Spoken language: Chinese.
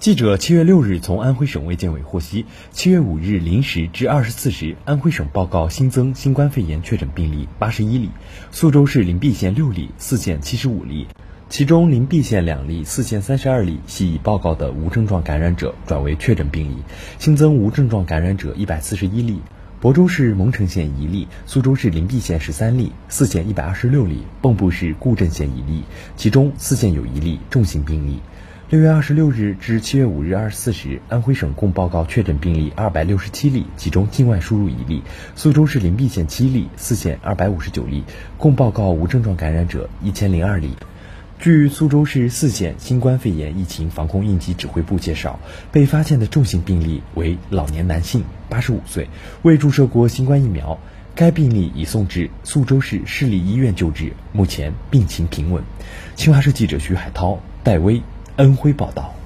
记者七月六日从安徽省卫健委获悉，七月五日零时至二十四时，安徽省报告新增新冠肺炎确诊病例八十一例，苏州市灵璧县六例，泗县七十五例，其中灵璧县两例，泗县三十二例系已报告的无症状感染者转为确诊病例，新增无症状感染者一百四十一例。亳州市蒙城县一例，苏州市灵璧县十三例，泗县一百二十六例，蚌埠市固镇县一例，其中泗县有一例重型病例。六月二十六日至七月五日二十四时，安徽省共报告确诊病例二百六十七例，其中境外输入一例。苏州市灵璧县七例，泗县二百五十九例，共报告无症状感染者一千零二例。据苏州市泗县新冠肺炎疫情防控应急指挥部介绍，被发现的重型病例为老年男性，八十五岁，未注射过新冠疫苗。该病例已送至苏州市市立医院救治，目前病情平稳。新华社记者徐海涛、戴威。恩辉报道。